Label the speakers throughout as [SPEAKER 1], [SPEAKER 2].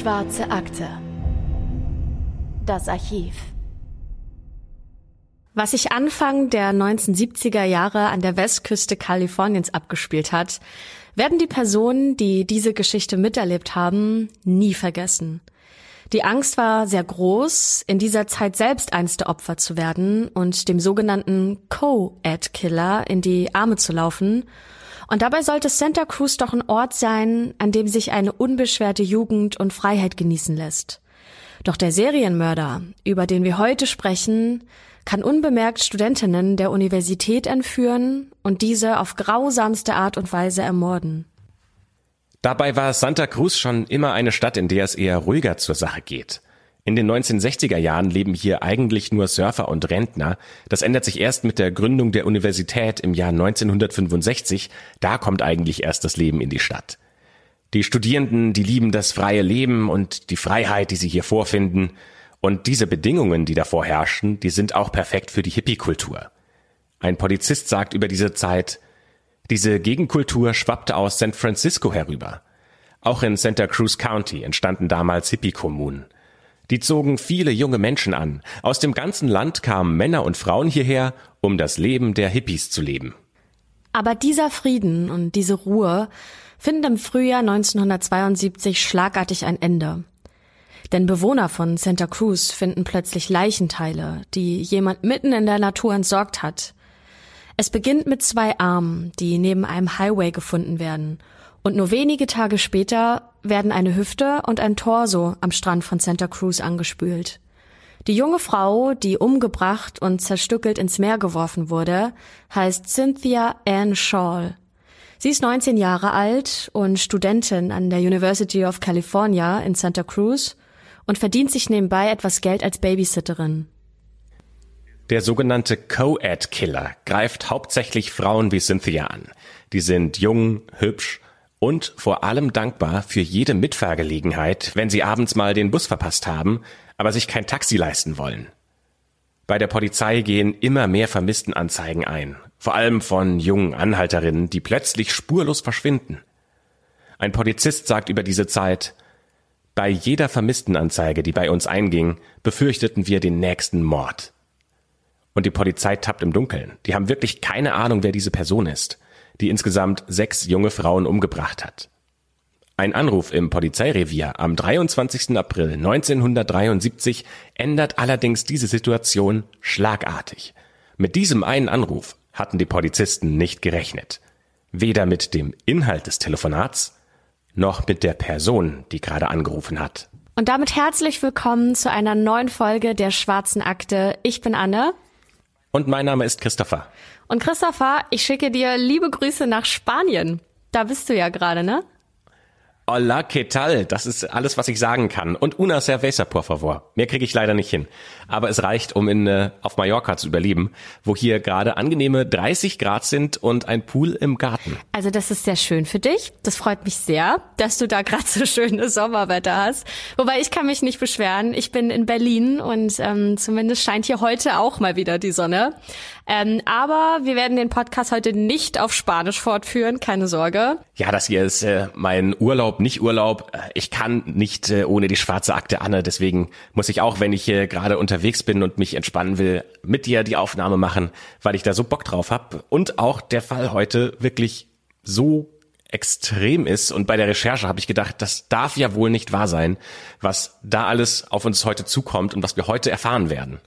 [SPEAKER 1] Schwarze Akte. Das Archiv.
[SPEAKER 2] Was sich Anfang der 1970er Jahre an der Westküste Kaliforniens abgespielt hat, werden die Personen, die diese Geschichte miterlebt haben, nie vergessen. Die Angst war sehr groß, in dieser Zeit selbst eins der Opfer zu werden und dem sogenannten Co-Ed-Killer in die Arme zu laufen. Und dabei sollte Santa Cruz doch ein Ort sein, an dem sich eine unbeschwerte Jugend und Freiheit genießen lässt. Doch der Serienmörder, über den wir heute sprechen, kann unbemerkt Studentinnen der Universität entführen und diese auf grausamste Art und Weise ermorden.
[SPEAKER 3] Dabei war Santa Cruz schon immer eine Stadt, in der es eher ruhiger zur Sache geht. In den 1960er Jahren leben hier eigentlich nur Surfer und Rentner. Das ändert sich erst mit der Gründung der Universität im Jahr 1965. Da kommt eigentlich erst das Leben in die Stadt. Die Studierenden, die lieben das freie Leben und die Freiheit, die sie hier vorfinden. Und diese Bedingungen, die davor herrschen, die sind auch perfekt für die Hippie-Kultur. Ein Polizist sagt über diese Zeit, diese Gegenkultur schwappte aus San Francisco herüber. Auch in Santa Cruz County entstanden damals Hippie-Kommunen. Die zogen viele junge Menschen an. Aus dem ganzen Land kamen Männer und Frauen hierher, um das Leben der Hippies zu leben.
[SPEAKER 2] Aber dieser Frieden und diese Ruhe finden im Frühjahr 1972 schlagartig ein Ende. Denn Bewohner von Santa Cruz finden plötzlich Leichenteile, die jemand mitten in der Natur entsorgt hat. Es beginnt mit zwei Armen, die neben einem Highway gefunden werden. Und nur wenige Tage später werden eine Hüfte und ein Torso am Strand von Santa Cruz angespült. Die junge Frau, die umgebracht und zerstückelt ins Meer geworfen wurde, heißt Cynthia Ann Shaw. Sie ist 19 Jahre alt und Studentin an der University of California in Santa Cruz und verdient sich nebenbei etwas Geld als Babysitterin.
[SPEAKER 3] Der sogenannte Co-Ed-Killer greift hauptsächlich Frauen wie Cynthia an. Die sind jung, hübsch und vor allem dankbar für jede Mitfahrgelegenheit, wenn sie abends mal den Bus verpasst haben, aber sich kein Taxi leisten wollen. Bei der Polizei gehen immer mehr Vermisstenanzeigen ein, vor allem von jungen Anhalterinnen, die plötzlich spurlos verschwinden. Ein Polizist sagt über diese Zeit, bei jeder Vermisstenanzeige, die bei uns einging, befürchteten wir den nächsten Mord. Und die Polizei tappt im Dunkeln. Die haben wirklich keine Ahnung, wer diese Person ist, die insgesamt sechs junge Frauen umgebracht hat. Ein Anruf im Polizeirevier am 23. April 1973 ändert allerdings diese Situation schlagartig. Mit diesem einen Anruf hatten die Polizisten nicht gerechnet. Weder mit dem Inhalt des Telefonats noch mit der Person, die gerade angerufen hat.
[SPEAKER 2] Und damit herzlich willkommen zu einer neuen Folge der Schwarzen Akte. Ich bin Anne.
[SPEAKER 3] Und mein Name ist Christopher.
[SPEAKER 2] Und Christopher, ich schicke dir liebe Grüße nach Spanien. Da bist du ja gerade, ne?
[SPEAKER 3] Hola, ¿qué tal? Das ist alles, was ich sagen kann. Und una cerveza, por favor. Mehr kriege ich leider nicht hin. Aber es reicht, um in, äh, auf Mallorca zu überleben, wo hier gerade angenehme 30 Grad sind und ein Pool im Garten.
[SPEAKER 2] Also das ist sehr schön für dich. Das freut mich sehr, dass du da gerade so schönes Sommerwetter hast. Wobei ich kann mich nicht beschweren. Ich bin in Berlin und ähm, zumindest scheint hier heute auch mal wieder die Sonne. Ähm, aber wir werden den Podcast heute nicht auf Spanisch fortführen, keine Sorge.
[SPEAKER 3] Ja, das hier ist äh, mein Urlaub, nicht Urlaub. Äh, ich kann nicht äh, ohne die schwarze Akte Anne, deswegen muss ich auch, wenn ich hier gerade unterwegs bin und mich entspannen will, mit dir die Aufnahme machen, weil ich da so Bock drauf hab Und auch der Fall heute wirklich so extrem ist. Und bei der Recherche habe ich gedacht, das darf ja wohl nicht wahr sein, was da alles auf uns heute zukommt und was wir heute erfahren werden.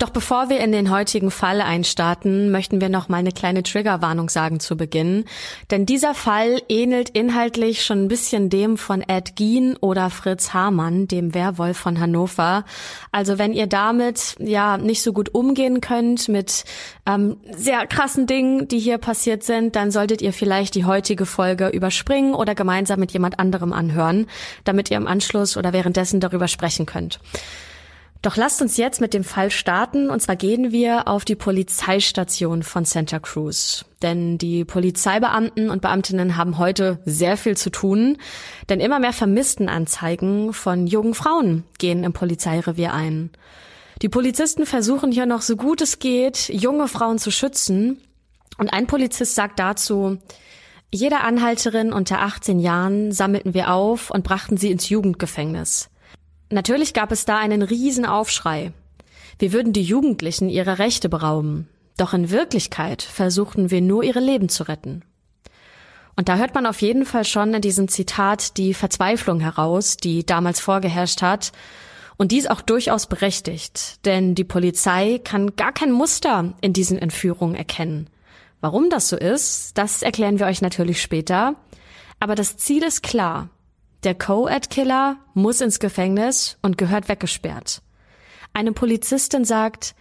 [SPEAKER 2] Doch bevor wir in den heutigen Fall einstarten, möchten wir noch mal eine kleine Triggerwarnung sagen zu Beginn. Denn dieser Fall ähnelt inhaltlich schon ein bisschen dem von Ed Gein oder Fritz Hamann, dem Werwolf von Hannover. Also wenn ihr damit ja nicht so gut umgehen könnt mit ähm, sehr krassen Dingen, die hier passiert sind, dann solltet ihr vielleicht die heutige Folge überspringen oder gemeinsam mit jemand anderem anhören, damit ihr im Anschluss oder währenddessen darüber sprechen könnt. Doch lasst uns jetzt mit dem Fall starten, und zwar gehen wir auf die Polizeistation von Santa Cruz. Denn die Polizeibeamten und Beamtinnen haben heute sehr viel zu tun, denn immer mehr Vermisstenanzeigen von jungen Frauen gehen im Polizeirevier ein. Die Polizisten versuchen hier noch so gut es geht, junge Frauen zu schützen. Und ein Polizist sagt dazu, Jede Anhalterin unter 18 Jahren sammelten wir auf und brachten sie ins Jugendgefängnis. Natürlich gab es da einen riesen Aufschrei. Wir würden die Jugendlichen ihrer Rechte berauben. Doch in Wirklichkeit versuchten wir nur ihre Leben zu retten. Und da hört man auf jeden Fall schon in diesem Zitat die Verzweiflung heraus, die damals vorgeherrscht hat. Und dies auch durchaus berechtigt, denn die Polizei kann gar kein Muster in diesen Entführungen erkennen. Warum das so ist, das erklären wir euch natürlich später. Aber das Ziel ist klar. Der Co-Ed-Killer muss ins Gefängnis und gehört weggesperrt. Eine Polizistin sagt,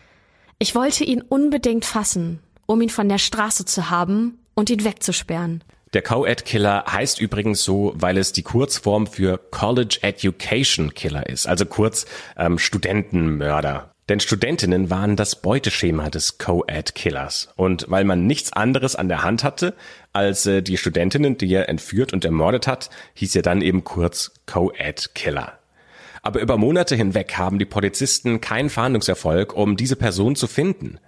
[SPEAKER 2] ich wollte ihn unbedingt fassen, um ihn von der Straße zu haben und ihn wegzusperren.
[SPEAKER 3] Der Co-Ed-Killer heißt übrigens so, weil es die Kurzform für College Education Killer ist, also kurz ähm, Studentenmörder. Denn Studentinnen waren das Beuteschema des Co-Ed-Killers. Und weil man nichts anderes an der Hand hatte als äh, die Studentinnen, die er entführt und ermordet hat, hieß er dann eben kurz Co-Ed-Killer. Aber über Monate hinweg haben die Polizisten keinen Fahndungserfolg, um diese Person zu finden.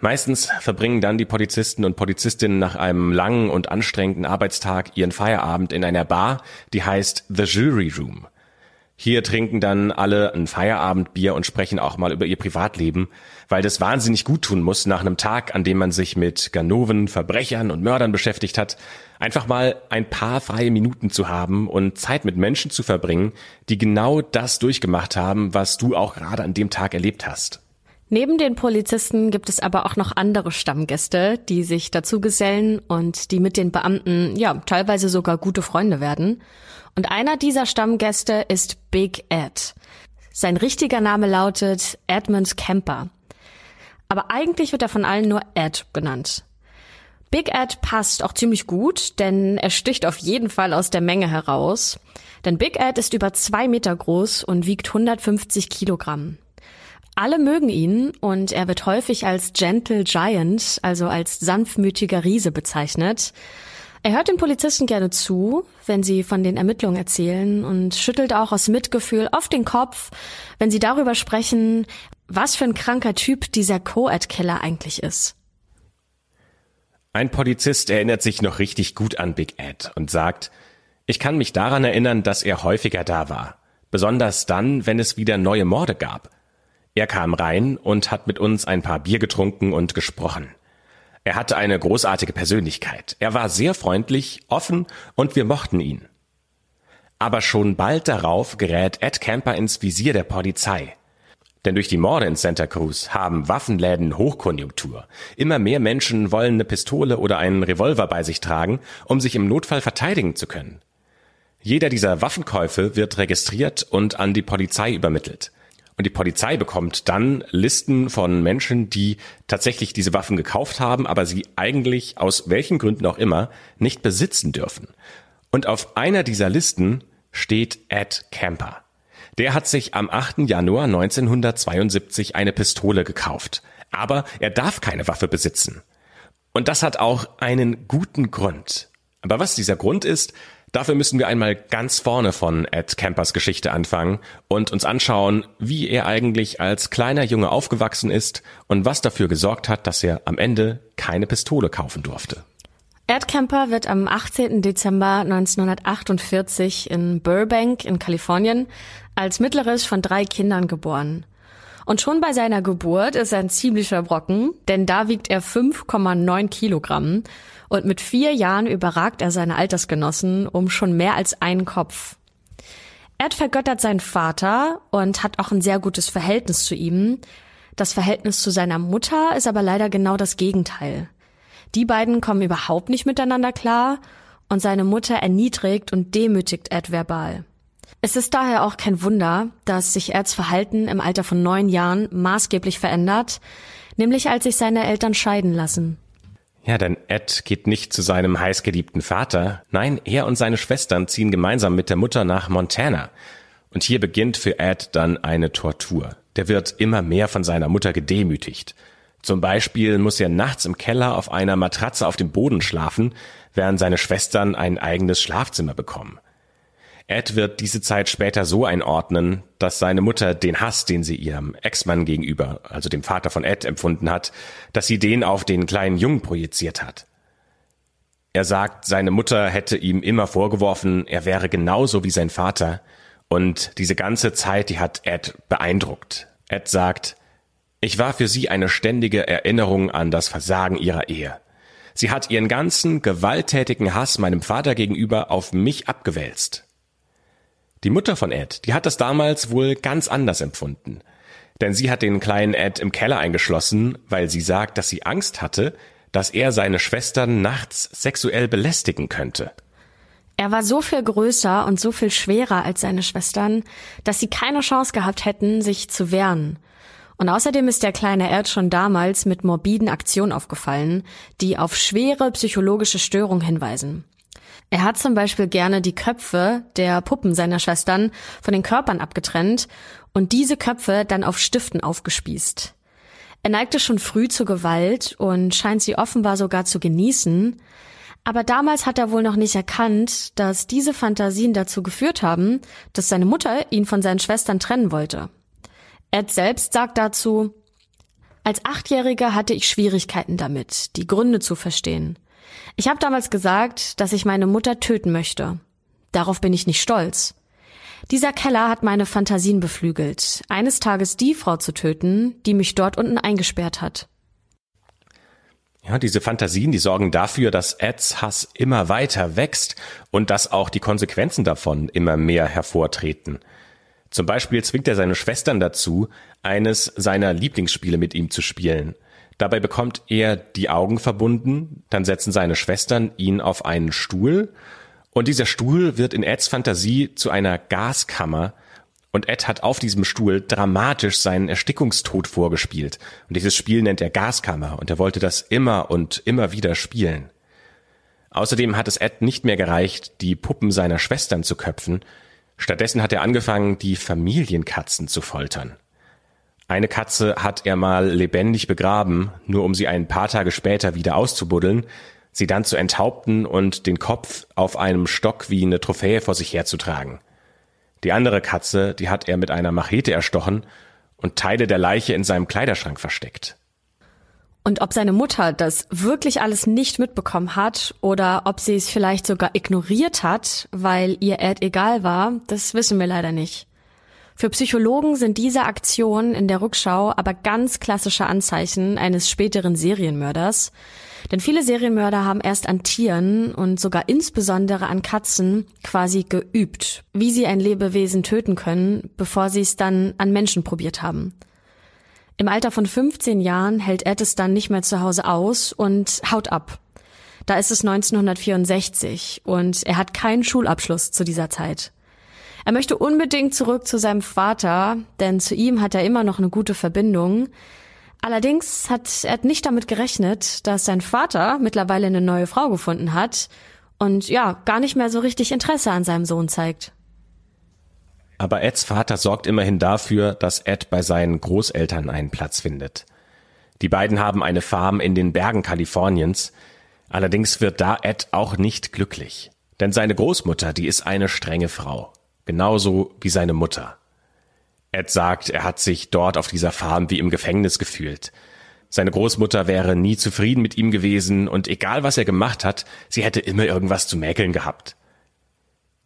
[SPEAKER 3] Meistens verbringen dann die Polizisten und Polizistinnen nach einem langen und anstrengenden Arbeitstag ihren Feierabend in einer Bar, die heißt The Jury Room. Hier trinken dann alle ein Feierabendbier und sprechen auch mal über ihr Privatleben, weil das wahnsinnig gut tun muss nach einem Tag, an dem man sich mit Ganoven, Verbrechern und Mördern beschäftigt hat, einfach mal ein paar freie Minuten zu haben und Zeit mit Menschen zu verbringen, die genau das durchgemacht haben, was du auch gerade an dem Tag erlebt hast.
[SPEAKER 2] Neben den Polizisten gibt es aber auch noch andere Stammgäste, die sich dazu gesellen und die mit den Beamten ja teilweise sogar gute Freunde werden. Und einer dieser Stammgäste ist Big Ed. Sein richtiger Name lautet Edmund Kemper. Aber eigentlich wird er von allen nur Ed genannt. Big Ed passt auch ziemlich gut, denn er sticht auf jeden Fall aus der Menge heraus. Denn Big Ed ist über zwei Meter groß und wiegt 150 Kilogramm. Alle mögen ihn und er wird häufig als Gentle Giant, also als sanftmütiger Riese bezeichnet. Er hört den Polizisten gerne zu, wenn sie von den Ermittlungen erzählen und schüttelt auch aus Mitgefühl oft den Kopf, wenn sie darüber sprechen, was für ein kranker Typ dieser Co-Ed-Killer eigentlich ist.
[SPEAKER 3] Ein Polizist erinnert sich noch richtig gut an Big Ed und sagt, ich kann mich daran erinnern, dass er häufiger da war. Besonders dann, wenn es wieder neue Morde gab. Er kam rein und hat mit uns ein paar Bier getrunken und gesprochen. Er hatte eine großartige Persönlichkeit. Er war sehr freundlich, offen und wir mochten ihn. Aber schon bald darauf gerät Ed Camper ins Visier der Polizei. Denn durch die Morde in Santa Cruz haben Waffenläden Hochkonjunktur. Immer mehr Menschen wollen eine Pistole oder einen Revolver bei sich tragen, um sich im Notfall verteidigen zu können. Jeder dieser Waffenkäufe wird registriert und an die Polizei übermittelt. Und die Polizei bekommt dann Listen von Menschen, die tatsächlich diese Waffen gekauft haben, aber sie eigentlich aus welchen Gründen auch immer nicht besitzen dürfen. Und auf einer dieser Listen steht Ed Camper. Der hat sich am 8. Januar 1972 eine Pistole gekauft. Aber er darf keine Waffe besitzen. Und das hat auch einen guten Grund. Aber was dieser Grund ist, Dafür müssen wir einmal ganz vorne von Ed Campers Geschichte anfangen und uns anschauen, wie er eigentlich als kleiner Junge aufgewachsen ist und was dafür gesorgt hat, dass er am Ende keine Pistole kaufen durfte.
[SPEAKER 2] Ed Kemper wird am 18. Dezember 1948 in Burbank in Kalifornien als mittleres von drei Kindern geboren. Und schon bei seiner Geburt ist er ein ziemlicher Brocken, denn da wiegt er 5,9 Kilogramm und mit vier Jahren überragt er seine Altersgenossen um schon mehr als einen Kopf. Ed vergöttert seinen Vater und hat auch ein sehr gutes Verhältnis zu ihm. Das Verhältnis zu seiner Mutter ist aber leider genau das Gegenteil. Die beiden kommen überhaupt nicht miteinander klar und seine Mutter erniedrigt und demütigt Ed verbal. Es ist daher auch kein Wunder, dass sich Eds Verhalten im Alter von neun Jahren maßgeblich verändert, nämlich als sich seine Eltern scheiden lassen.
[SPEAKER 3] Ja, denn Ed geht nicht zu seinem heißgeliebten Vater. Nein, er und seine Schwestern ziehen gemeinsam mit der Mutter nach Montana. Und hier beginnt für Ed dann eine Tortur. Der wird immer mehr von seiner Mutter gedemütigt. Zum Beispiel muss er nachts im Keller auf einer Matratze auf dem Boden schlafen, während seine Schwestern ein eigenes Schlafzimmer bekommen. Ed wird diese Zeit später so einordnen, dass seine Mutter den Hass, den sie ihrem Ex-Mann gegenüber, also dem Vater von Ed, empfunden hat, dass sie den auf den kleinen Jungen projiziert hat. Er sagt, seine Mutter hätte ihm immer vorgeworfen, er wäre genauso wie sein Vater. Und diese ganze Zeit, die hat Ed beeindruckt. Ed sagt, ich war für sie eine ständige Erinnerung an das Versagen ihrer Ehe. Sie hat ihren ganzen gewalttätigen Hass meinem Vater gegenüber auf mich abgewälzt. Die Mutter von Ed, die hat das damals wohl ganz anders empfunden. Denn sie hat den kleinen Ed im Keller eingeschlossen, weil sie sagt, dass sie Angst hatte, dass er seine Schwestern nachts sexuell belästigen könnte.
[SPEAKER 2] Er war so viel größer und so viel schwerer als seine Schwestern, dass sie keine Chance gehabt hätten, sich zu wehren. Und außerdem ist der kleine Erd schon damals mit morbiden Aktionen aufgefallen, die auf schwere psychologische Störungen hinweisen. Er hat zum Beispiel gerne die Köpfe der Puppen seiner Schwestern von den Körpern abgetrennt und diese Köpfe dann auf Stiften aufgespießt. Er neigte schon früh zur Gewalt und scheint sie offenbar sogar zu genießen. Aber damals hat er wohl noch nicht erkannt, dass diese Fantasien dazu geführt haben, dass seine Mutter ihn von seinen Schwestern trennen wollte. Ed selbst sagt dazu, als Achtjähriger hatte ich Schwierigkeiten damit, die Gründe zu verstehen. Ich habe damals gesagt, dass ich meine Mutter töten möchte. Darauf bin ich nicht stolz. Dieser Keller hat meine Fantasien beflügelt, eines Tages die Frau zu töten, die mich dort unten eingesperrt hat.
[SPEAKER 3] Ja, diese Fantasien, die sorgen dafür, dass Eds Hass immer weiter wächst und dass auch die Konsequenzen davon immer mehr hervortreten. Zum Beispiel zwingt er seine Schwestern dazu, eines seiner Lieblingsspiele mit ihm zu spielen. Dabei bekommt er die Augen verbunden, dann setzen seine Schwestern ihn auf einen Stuhl und dieser Stuhl wird in Eds Fantasie zu einer Gaskammer und Ed hat auf diesem Stuhl dramatisch seinen Erstickungstod vorgespielt. Und dieses Spiel nennt er Gaskammer und er wollte das immer und immer wieder spielen. Außerdem hat es Ed nicht mehr gereicht, die Puppen seiner Schwestern zu köpfen. Stattdessen hat er angefangen, die Familienkatzen zu foltern. Eine Katze hat er mal lebendig begraben, nur um sie ein paar Tage später wieder auszubuddeln, sie dann zu enthaupten und den Kopf auf einem Stock wie eine Trophäe vor sich herzutragen. Die andere Katze, die hat er mit einer Machete erstochen und Teile der Leiche in seinem Kleiderschrank versteckt.
[SPEAKER 2] Und ob seine Mutter das wirklich alles nicht mitbekommen hat oder ob sie es vielleicht sogar ignoriert hat, weil ihr Erd egal war, das wissen wir leider nicht. Für Psychologen sind diese Aktionen in der Rückschau aber ganz klassische Anzeichen eines späteren Serienmörders. Denn viele Serienmörder haben erst an Tieren und sogar insbesondere an Katzen quasi geübt, wie sie ein Lebewesen töten können, bevor sie es dann an Menschen probiert haben. Im Alter von 15 Jahren hält Ed es dann nicht mehr zu Hause aus und haut ab. Da ist es 1964 und er hat keinen Schulabschluss zu dieser Zeit. Er möchte unbedingt zurück zu seinem Vater, denn zu ihm hat er immer noch eine gute Verbindung. Allerdings hat er nicht damit gerechnet, dass sein Vater mittlerweile eine neue Frau gefunden hat und ja, gar nicht mehr so richtig Interesse an seinem Sohn zeigt.
[SPEAKER 3] Aber Eds Vater sorgt immerhin dafür, dass Ed bei seinen Großeltern einen Platz findet. Die beiden haben eine Farm in den Bergen Kaliforniens. Allerdings wird da Ed auch nicht glücklich. Denn seine Großmutter, die ist eine strenge Frau. Genauso wie seine Mutter. Ed sagt, er hat sich dort auf dieser Farm wie im Gefängnis gefühlt. Seine Großmutter wäre nie zufrieden mit ihm gewesen und egal was er gemacht hat, sie hätte immer irgendwas zu mäkeln gehabt.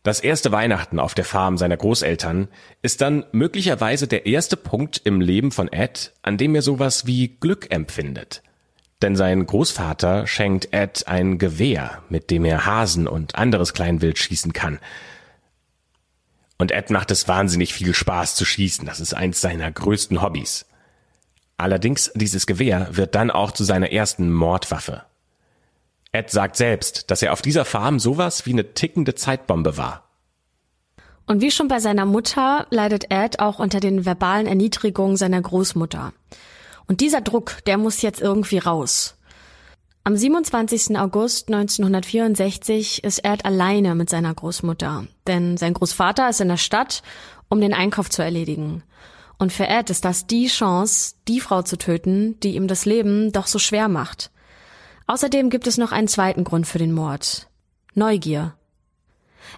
[SPEAKER 3] Das erste Weihnachten auf der Farm seiner Großeltern ist dann möglicherweise der erste Punkt im Leben von Ed, an dem er sowas wie Glück empfindet. Denn sein Großvater schenkt Ed ein Gewehr, mit dem er Hasen und anderes Kleinwild schießen kann. Und Ed macht es wahnsinnig viel Spaß zu schießen. Das ist eins seiner größten Hobbys. Allerdings, dieses Gewehr wird dann auch zu seiner ersten Mordwaffe. Ed sagt selbst, dass er auf dieser Farm sowas wie eine tickende Zeitbombe war.
[SPEAKER 2] Und wie schon bei seiner Mutter leidet Ed auch unter den verbalen Erniedrigungen seiner Großmutter. Und dieser Druck, der muss jetzt irgendwie raus. Am 27. August 1964 ist Ed alleine mit seiner Großmutter, denn sein Großvater ist in der Stadt, um den Einkauf zu erledigen. Und für Ed ist das die Chance, die Frau zu töten, die ihm das Leben doch so schwer macht. Außerdem gibt es noch einen zweiten Grund für den Mord. Neugier.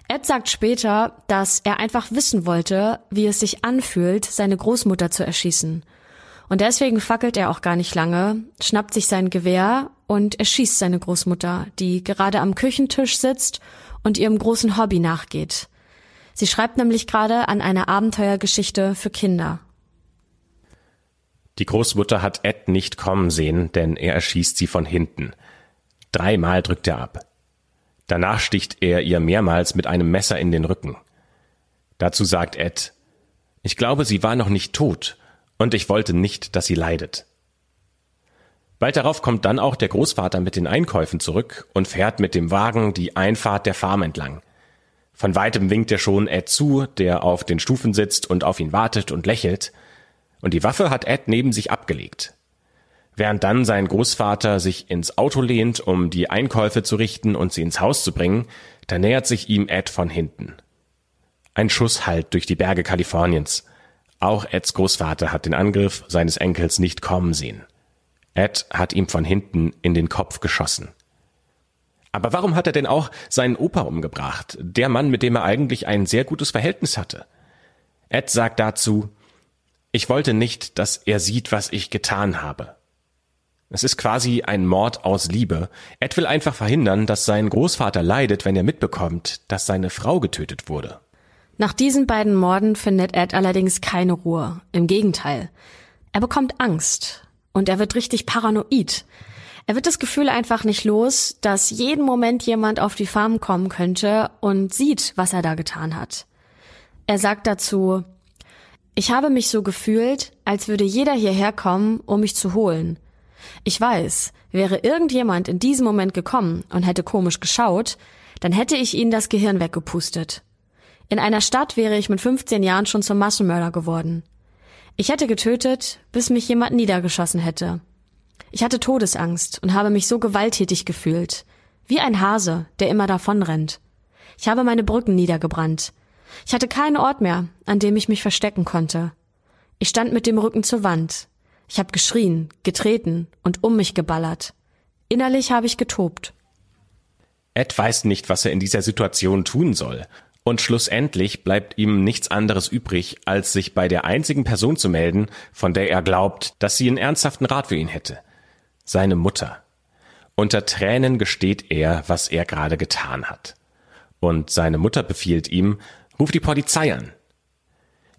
[SPEAKER 2] Ed sagt später, dass er einfach wissen wollte, wie es sich anfühlt, seine Großmutter zu erschießen. Und deswegen fackelt er auch gar nicht lange, schnappt sich sein Gewehr und erschießt seine Großmutter, die gerade am Küchentisch sitzt und ihrem großen Hobby nachgeht. Sie schreibt nämlich gerade an einer Abenteuergeschichte für Kinder.
[SPEAKER 3] Die Großmutter hat Ed nicht kommen sehen, denn er erschießt sie von hinten. Dreimal drückt er ab. Danach sticht er ihr mehrmals mit einem Messer in den Rücken. Dazu sagt Ed, ich glaube, sie war noch nicht tot, und ich wollte nicht, dass sie leidet. Bald darauf kommt dann auch der Großvater mit den Einkäufen zurück und fährt mit dem Wagen die Einfahrt der Farm entlang. Von weitem winkt er schon Ed zu, der auf den Stufen sitzt und auf ihn wartet und lächelt, und die Waffe hat Ed neben sich abgelegt. Während dann sein Großvater sich ins Auto lehnt, um die Einkäufe zu richten und sie ins Haus zu bringen, da nähert sich ihm Ed von hinten. Ein Schuss hallt durch die Berge Kaliforniens. Auch Eds Großvater hat den Angriff seines Enkels nicht kommen sehen. Ed hat ihm von hinten in den Kopf geschossen. Aber warum hat er denn auch seinen Opa umgebracht, der Mann, mit dem er eigentlich ein sehr gutes Verhältnis hatte? Ed sagt dazu, ich wollte nicht, dass er sieht, was ich getan habe. Es ist quasi ein Mord aus Liebe. Ed will einfach verhindern, dass sein Großvater leidet, wenn er mitbekommt, dass seine Frau getötet wurde.
[SPEAKER 2] Nach diesen beiden Morden findet Ed allerdings keine Ruhe. Im Gegenteil. Er bekommt Angst. Und er wird richtig paranoid. Er wird das Gefühl einfach nicht los, dass jeden Moment jemand auf die Farm kommen könnte und sieht, was er da getan hat. Er sagt dazu, ich habe mich so gefühlt, als würde jeder hierher kommen, um mich zu holen. Ich weiß, wäre irgendjemand in diesem Moment gekommen und hätte komisch geschaut, dann hätte ich ihnen das Gehirn weggepustet. In einer Stadt wäre ich mit 15 Jahren schon zum Massenmörder geworden. Ich hätte getötet, bis mich jemand niedergeschossen hätte. Ich hatte Todesangst und habe mich so gewalttätig gefühlt. Wie ein Hase, der immer davonrennt. Ich habe meine Brücken niedergebrannt. Ich hatte keinen Ort mehr, an dem ich mich verstecken konnte. Ich stand mit dem Rücken zur Wand. Ich habe geschrien, getreten und um mich geballert. Innerlich habe ich getobt.
[SPEAKER 3] Ed weiß nicht, was er in dieser Situation tun soll und schlussendlich bleibt ihm nichts anderes übrig, als sich bei der einzigen Person zu melden, von der er glaubt, dass sie einen ernsthaften Rat für ihn hätte. Seine Mutter. Unter Tränen gesteht er, was er gerade getan hat. Und seine Mutter befiehlt ihm, ruf die Polizei an.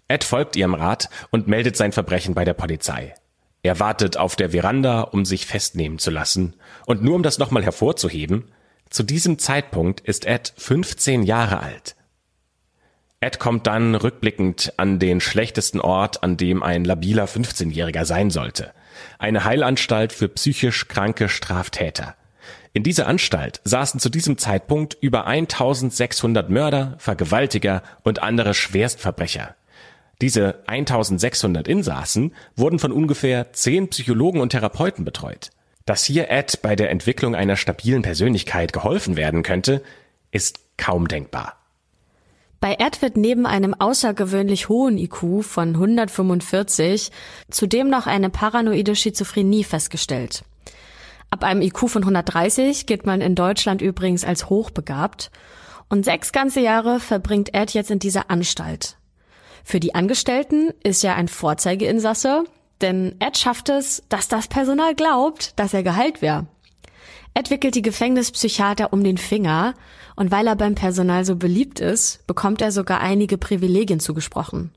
[SPEAKER 3] Ed folgt ihrem Rat und meldet sein Verbrechen bei der Polizei. Er wartet auf der Veranda, um sich festnehmen zu lassen. Und nur um das nochmal hervorzuheben, zu diesem Zeitpunkt ist Ed 15 Jahre alt. Ed kommt dann rückblickend an den schlechtesten Ort, an dem ein labiler 15-Jähriger sein sollte. Eine Heilanstalt für psychisch kranke Straftäter. In dieser Anstalt saßen zu diesem Zeitpunkt über 1600 Mörder, Vergewaltiger und andere Schwerstverbrecher. Diese 1600 Insassen wurden von ungefähr zehn Psychologen und Therapeuten betreut. Dass hier Ed bei der Entwicklung einer stabilen Persönlichkeit geholfen werden könnte, ist kaum denkbar.
[SPEAKER 2] Bei Ed wird neben einem außergewöhnlich hohen IQ von 145 zudem noch eine paranoide Schizophrenie festgestellt. Ab einem IQ von 130 gilt man in Deutschland übrigens als hochbegabt und sechs ganze Jahre verbringt Ed jetzt in dieser Anstalt. Für die Angestellten ist er ein Vorzeigeinsasse, denn Ed schafft es, dass das Personal glaubt, dass er geheilt wäre. Ed wickelt die Gefängnispsychiater um den Finger und weil er beim Personal so beliebt ist, bekommt er sogar einige Privilegien zugesprochen.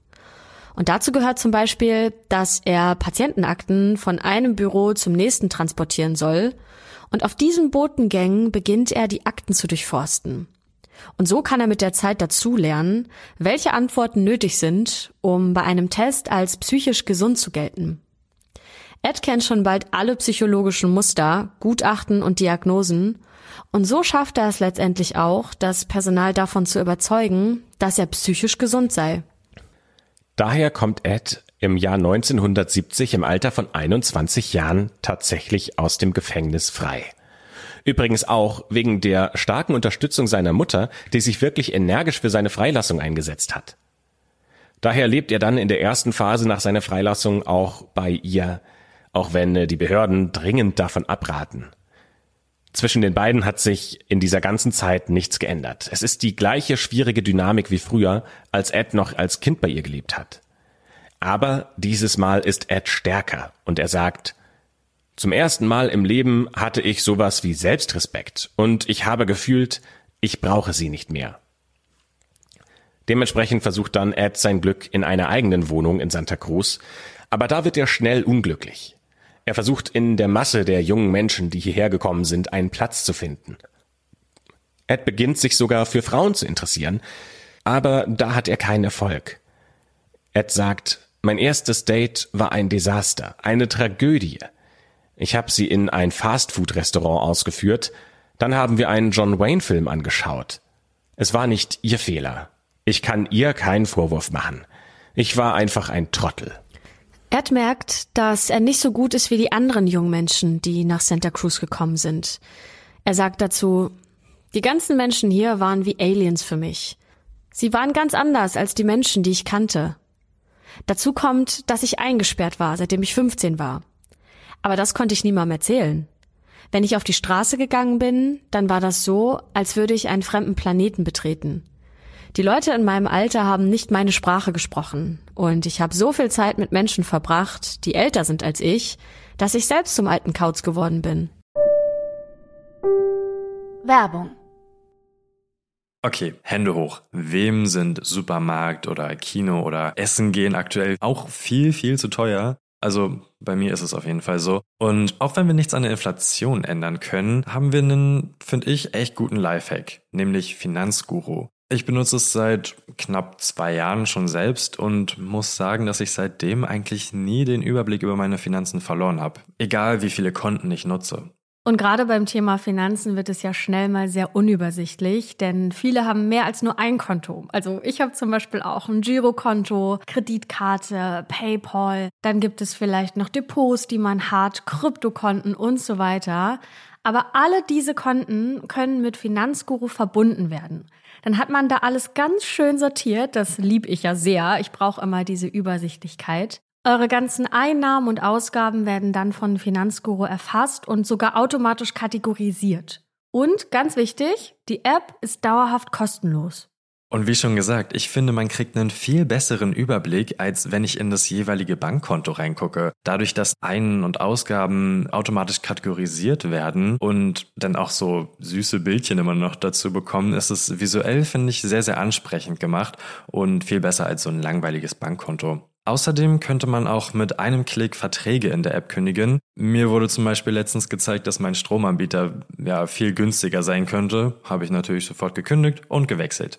[SPEAKER 2] Und dazu gehört zum Beispiel, dass er Patientenakten von einem Büro zum nächsten transportieren soll. Und auf diesen Botengängen beginnt er, die Akten zu durchforsten. Und so kann er mit der Zeit dazulernen, welche Antworten nötig sind, um bei einem Test als psychisch gesund zu gelten. Ed kennt schon bald alle psychologischen Muster, Gutachten und Diagnosen und so schafft er es letztendlich auch, das Personal davon zu überzeugen, dass er psychisch gesund sei.
[SPEAKER 3] Daher kommt Ed im Jahr 1970 im Alter von 21 Jahren tatsächlich aus dem Gefängnis frei. Übrigens auch wegen der starken Unterstützung seiner Mutter, die sich wirklich energisch für seine Freilassung eingesetzt hat. Daher lebt er dann in der ersten Phase nach seiner Freilassung auch bei ihr auch wenn äh, die Behörden dringend davon abraten. Zwischen den beiden hat sich in dieser ganzen Zeit nichts geändert. Es ist die gleiche schwierige Dynamik wie früher, als Ed noch als Kind bei ihr gelebt hat. Aber dieses Mal ist Ed stärker und er sagt, Zum ersten Mal im Leben hatte ich sowas wie Selbstrespekt und ich habe gefühlt, ich brauche sie nicht mehr. Dementsprechend versucht dann Ed sein Glück in einer eigenen Wohnung in Santa Cruz, aber da wird er schnell unglücklich. Er versucht in der Masse der jungen Menschen, die hierher gekommen sind, einen Platz zu finden. Ed beginnt sich sogar für Frauen zu interessieren, aber da hat er keinen Erfolg. Ed sagt, mein erstes Date war ein Desaster, eine Tragödie. Ich habe sie in ein Fastfood-Restaurant ausgeführt, dann haben wir einen John Wayne-Film angeschaut. Es war nicht ihr Fehler. Ich kann ihr keinen Vorwurf machen. Ich war einfach ein Trottel.
[SPEAKER 2] Ed merkt, dass er nicht so gut ist wie die anderen jungen Menschen, die nach Santa Cruz gekommen sind. Er sagt dazu, die ganzen Menschen hier waren wie Aliens für mich. Sie waren ganz anders als die Menschen, die ich kannte. Dazu kommt, dass ich eingesperrt war, seitdem ich 15 war. Aber das konnte ich niemandem erzählen. Wenn ich auf die Straße gegangen bin, dann war das so, als würde ich einen fremden Planeten betreten. Die Leute in meinem Alter haben nicht meine Sprache gesprochen und ich habe so viel Zeit mit Menschen verbracht, die älter sind als ich, dass ich selbst zum alten Kauz geworden bin.
[SPEAKER 1] Werbung
[SPEAKER 4] Okay, Hände hoch. Wem sind Supermarkt oder Kino oder Essen gehen aktuell auch viel, viel zu teuer? Also bei mir ist es auf jeden Fall so. Und auch wenn wir nichts an der Inflation ändern können, haben wir einen, finde ich, echt guten Lifehack, nämlich Finanzguru. Ich benutze es seit knapp zwei Jahren schon selbst und muss sagen, dass ich seitdem eigentlich nie den Überblick über meine Finanzen verloren habe. Egal wie viele Konten ich nutze.
[SPEAKER 2] Und gerade beim Thema Finanzen wird es ja schnell mal sehr unübersichtlich, denn viele haben mehr als nur ein Konto. Also ich habe zum Beispiel auch ein Girokonto, Kreditkarte, PayPal. Dann gibt es vielleicht noch Depots, die man hat, Kryptokonten und so weiter. Aber alle diese Konten können mit Finanzguru verbunden werden. Dann hat man da alles ganz schön sortiert. Das lieb ich ja sehr. Ich brauche immer diese Übersichtlichkeit. Eure ganzen Einnahmen und Ausgaben werden dann von Finanzguru erfasst und sogar automatisch kategorisiert. Und ganz wichtig, die App ist dauerhaft kostenlos.
[SPEAKER 4] Und wie schon gesagt, ich finde, man kriegt einen viel besseren Überblick, als wenn ich in das jeweilige Bankkonto reingucke. Dadurch, dass Ein- und Ausgaben automatisch kategorisiert werden und dann auch so süße Bildchen immer noch dazu bekommen, ist es visuell, finde ich, sehr, sehr ansprechend gemacht und viel besser als so ein langweiliges Bankkonto. Außerdem könnte man auch mit einem Klick Verträge in der App kündigen. Mir wurde zum Beispiel letztens gezeigt, dass mein Stromanbieter ja viel günstiger sein könnte. Habe ich natürlich sofort gekündigt und gewechselt.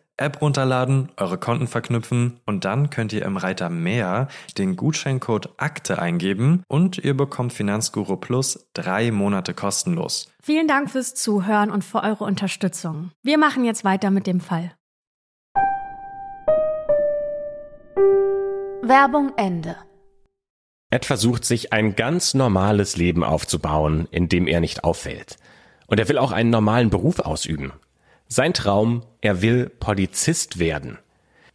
[SPEAKER 4] App runterladen, eure Konten verknüpfen und dann könnt ihr im Reiter Mehr den Gutscheincode Akte eingeben und ihr bekommt Finanzguru Plus drei Monate kostenlos.
[SPEAKER 2] Vielen Dank fürs Zuhören und für eure Unterstützung. Wir machen jetzt weiter mit dem Fall.
[SPEAKER 1] Werbung Ende.
[SPEAKER 3] Ed versucht sich ein ganz normales Leben aufzubauen, in dem er nicht auffällt. Und er will auch einen normalen Beruf ausüben. Sein Traum, er will Polizist werden.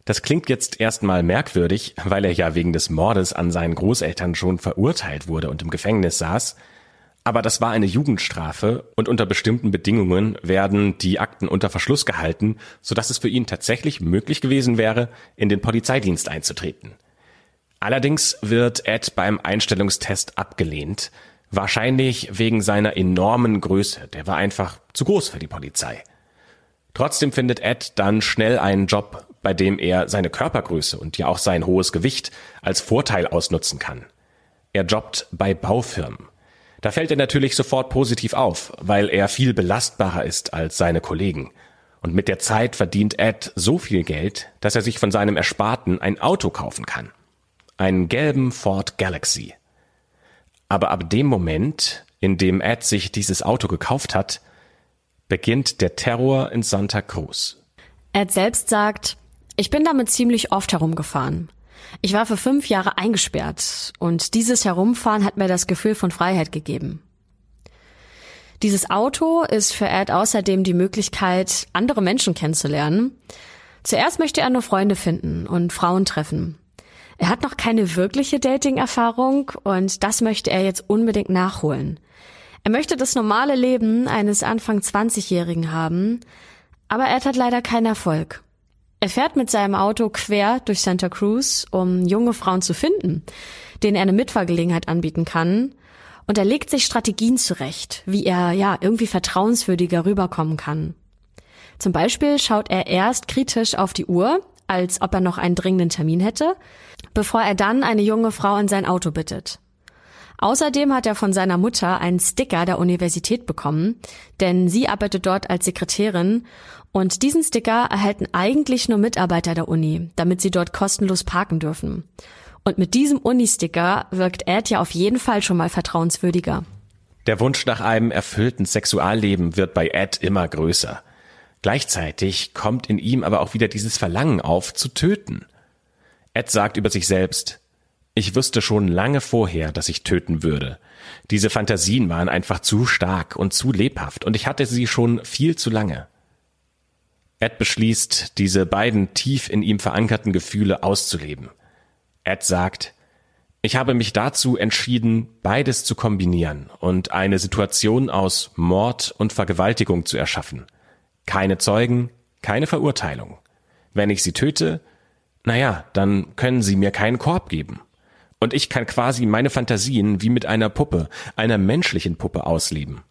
[SPEAKER 3] Das klingt jetzt erstmal merkwürdig, weil er ja wegen des Mordes an seinen Großeltern schon verurteilt wurde und im Gefängnis saß. Aber das war eine Jugendstrafe und unter bestimmten Bedingungen werden die Akten unter Verschluss gehalten, sodass es für ihn tatsächlich möglich gewesen wäre, in den Polizeidienst einzutreten. Allerdings wird Ed beim Einstellungstest abgelehnt, wahrscheinlich wegen seiner enormen Größe. Der war einfach zu groß für die Polizei. Trotzdem findet Ed dann schnell einen Job, bei dem er seine Körpergröße und ja auch sein hohes Gewicht als Vorteil ausnutzen kann. Er jobbt bei Baufirmen. Da fällt er natürlich sofort positiv auf, weil er viel belastbarer ist als seine Kollegen. Und mit der Zeit verdient Ed so viel Geld, dass er sich von seinem Ersparten ein Auto kaufen kann. Einen gelben Ford Galaxy. Aber ab dem Moment in dem Ed sich dieses Auto gekauft hat, beginnt der Terror in Santa Cruz.
[SPEAKER 2] Ed selbst sagt, ich bin damit ziemlich oft herumgefahren. Ich war für fünf Jahre eingesperrt und dieses Herumfahren hat mir das Gefühl von Freiheit gegeben. Dieses Auto ist für Ed außerdem die Möglichkeit, andere Menschen kennenzulernen. Zuerst möchte er nur Freunde finden und Frauen treffen. Er hat noch keine wirkliche Dating-Erfahrung und das möchte er jetzt unbedingt nachholen. Er möchte das normale Leben eines Anfang 20-Jährigen haben, aber Ed hat leider keinen Erfolg. Er fährt mit seinem Auto quer durch Santa Cruz, um junge Frauen zu finden, denen er eine Mitfahrgelegenheit anbieten kann. Und er legt sich Strategien zurecht, wie er ja irgendwie vertrauenswürdiger rüberkommen kann. Zum Beispiel schaut er erst kritisch auf die Uhr, als ob er noch einen dringenden Termin hätte, bevor er dann eine junge Frau in sein Auto bittet. Außerdem hat er von seiner Mutter einen Sticker der Universität bekommen, denn sie arbeitet dort als Sekretärin und diesen Sticker erhalten eigentlich nur Mitarbeiter der Uni, damit sie dort kostenlos parken dürfen. Und mit diesem Uni-Sticker wirkt Ed ja auf jeden Fall schon mal vertrauenswürdiger.
[SPEAKER 3] Der Wunsch nach einem erfüllten Sexualleben wird bei Ed immer größer. Gleichzeitig kommt in ihm aber auch wieder dieses Verlangen auf, zu töten. Ed sagt über sich selbst, ich wusste schon lange vorher, dass ich töten würde. Diese Fantasien waren einfach zu stark und zu lebhaft und ich hatte sie schon viel zu lange. Ed beschließt, diese beiden tief in ihm verankerten Gefühle auszuleben. Ed sagt, ich habe mich dazu entschieden, beides zu kombinieren und eine Situation aus Mord und Vergewaltigung zu erschaffen. Keine Zeugen, keine Verurteilung. Wenn ich sie töte, naja, dann können sie mir keinen Korb geben. Und ich kann quasi meine Fantasien wie mit einer Puppe, einer menschlichen Puppe ausleben.